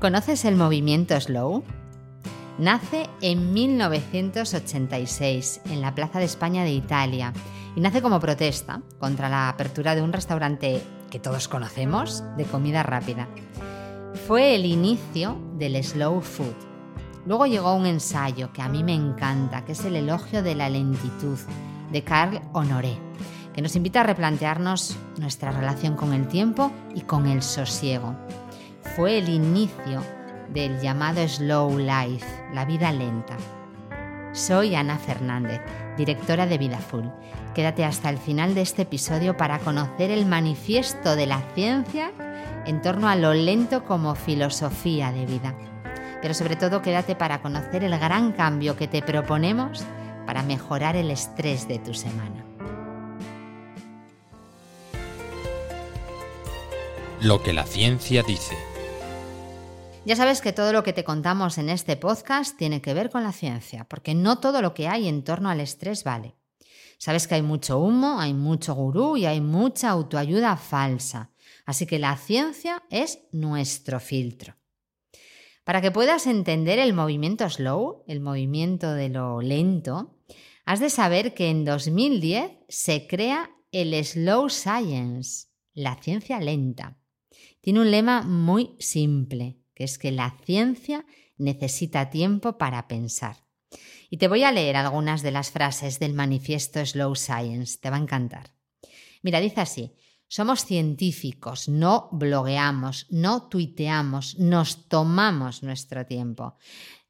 ¿Conoces el movimiento Slow? Nace en 1986 en la Plaza de España de Italia y nace como protesta contra la apertura de un restaurante que todos conocemos de comida rápida. Fue el inicio del slow food. Luego llegó un ensayo que a mí me encanta, que es el elogio de la lentitud de Carl Honoré, que nos invita a replantearnos nuestra relación con el tiempo y con el sosiego. Fue el inicio del llamado Slow Life, la vida lenta. Soy Ana Fernández, directora de Vida Full. Quédate hasta el final de este episodio para conocer el manifiesto de la ciencia en torno a lo lento como filosofía de vida. Pero sobre todo quédate para conocer el gran cambio que te proponemos para mejorar el estrés de tu semana. Lo que la ciencia dice. Ya sabes que todo lo que te contamos en este podcast tiene que ver con la ciencia, porque no todo lo que hay en torno al estrés vale. Sabes que hay mucho humo, hay mucho gurú y hay mucha autoayuda falsa. Así que la ciencia es nuestro filtro. Para que puedas entender el movimiento slow, el movimiento de lo lento, has de saber que en 2010 se crea el Slow Science, la ciencia lenta. Tiene un lema muy simple es que la ciencia necesita tiempo para pensar. Y te voy a leer algunas de las frases del manifiesto Slow Science, te va a encantar. Mira, dice así, somos científicos, no blogueamos, no tuiteamos, nos tomamos nuestro tiempo.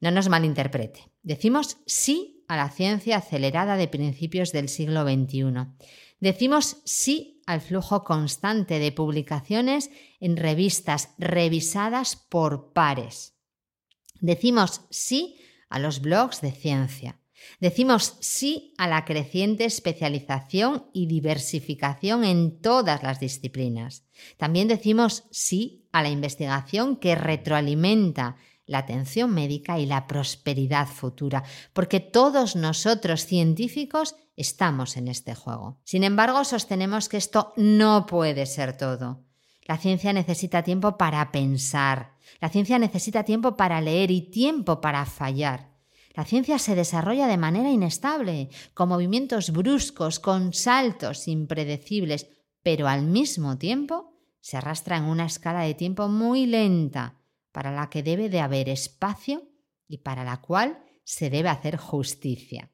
No nos malinterprete. Decimos sí a la ciencia acelerada de principios del siglo XXI. Decimos sí al flujo constante de publicaciones en revistas revisadas por pares. Decimos sí a los blogs de ciencia. Decimos sí a la creciente especialización y diversificación en todas las disciplinas. También decimos sí a la investigación que retroalimenta la atención médica y la prosperidad futura, porque todos nosotros científicos estamos en este juego. Sin embargo, sostenemos que esto no puede ser todo. La ciencia necesita tiempo para pensar, la ciencia necesita tiempo para leer y tiempo para fallar. La ciencia se desarrolla de manera inestable, con movimientos bruscos, con saltos impredecibles, pero al mismo tiempo se arrastra en una escala de tiempo muy lenta, para la que debe de haber espacio y para la cual se debe hacer justicia.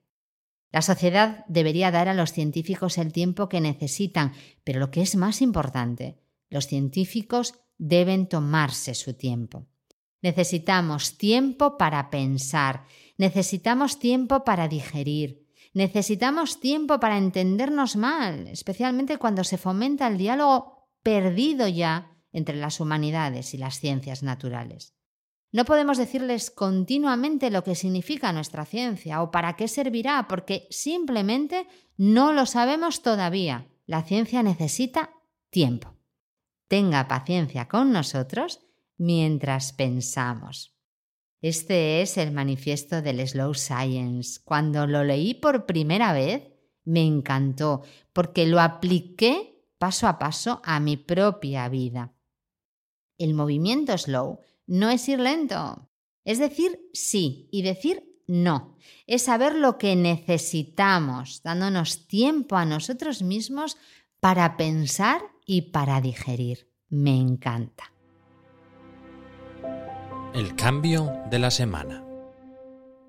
La sociedad debería dar a los científicos el tiempo que necesitan, pero lo que es más importante, los científicos deben tomarse su tiempo. Necesitamos tiempo para pensar, necesitamos tiempo para digerir, necesitamos tiempo para entendernos mal, especialmente cuando se fomenta el diálogo perdido ya entre las humanidades y las ciencias naturales. No podemos decirles continuamente lo que significa nuestra ciencia o para qué servirá, porque simplemente no lo sabemos todavía. La ciencia necesita tiempo. Tenga paciencia con nosotros mientras pensamos. Este es el manifiesto del Slow Science. Cuando lo leí por primera vez, me encantó porque lo apliqué paso a paso a mi propia vida. El movimiento slow no es ir lento, es decir sí y decir no, es saber lo que necesitamos, dándonos tiempo a nosotros mismos para pensar y para digerir. Me encanta. El cambio de la semana.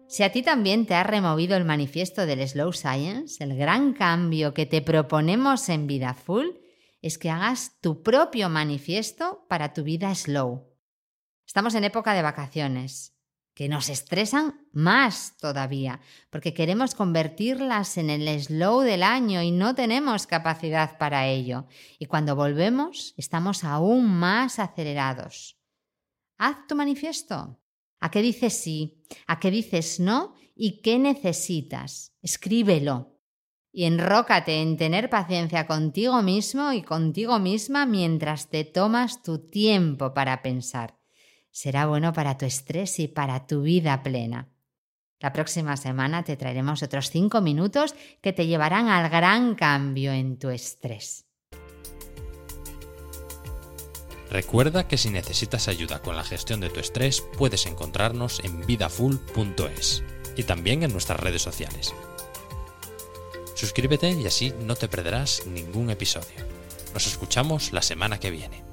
Si a ti también te ha removido el manifiesto del Slow Science, el gran cambio que te proponemos en Vida Full, es que hagas tu propio manifiesto para tu vida slow. Estamos en época de vacaciones, que nos estresan más todavía, porque queremos convertirlas en el slow del año y no tenemos capacidad para ello. Y cuando volvemos, estamos aún más acelerados. Haz tu manifiesto. ¿A qué dices sí? ¿A qué dices no? ¿Y qué necesitas? Escríbelo y enrócate en tener paciencia contigo mismo y contigo misma mientras te tomas tu tiempo para pensar. Será bueno para tu estrés y para tu vida plena. La próxima semana te traeremos otros cinco minutos que te llevarán al gran cambio en tu estrés. Recuerda que si necesitas ayuda con la gestión de tu estrés, puedes encontrarnos en vidafull.es y también en nuestras redes sociales. Suscríbete y así no te perderás ningún episodio. Nos escuchamos la semana que viene.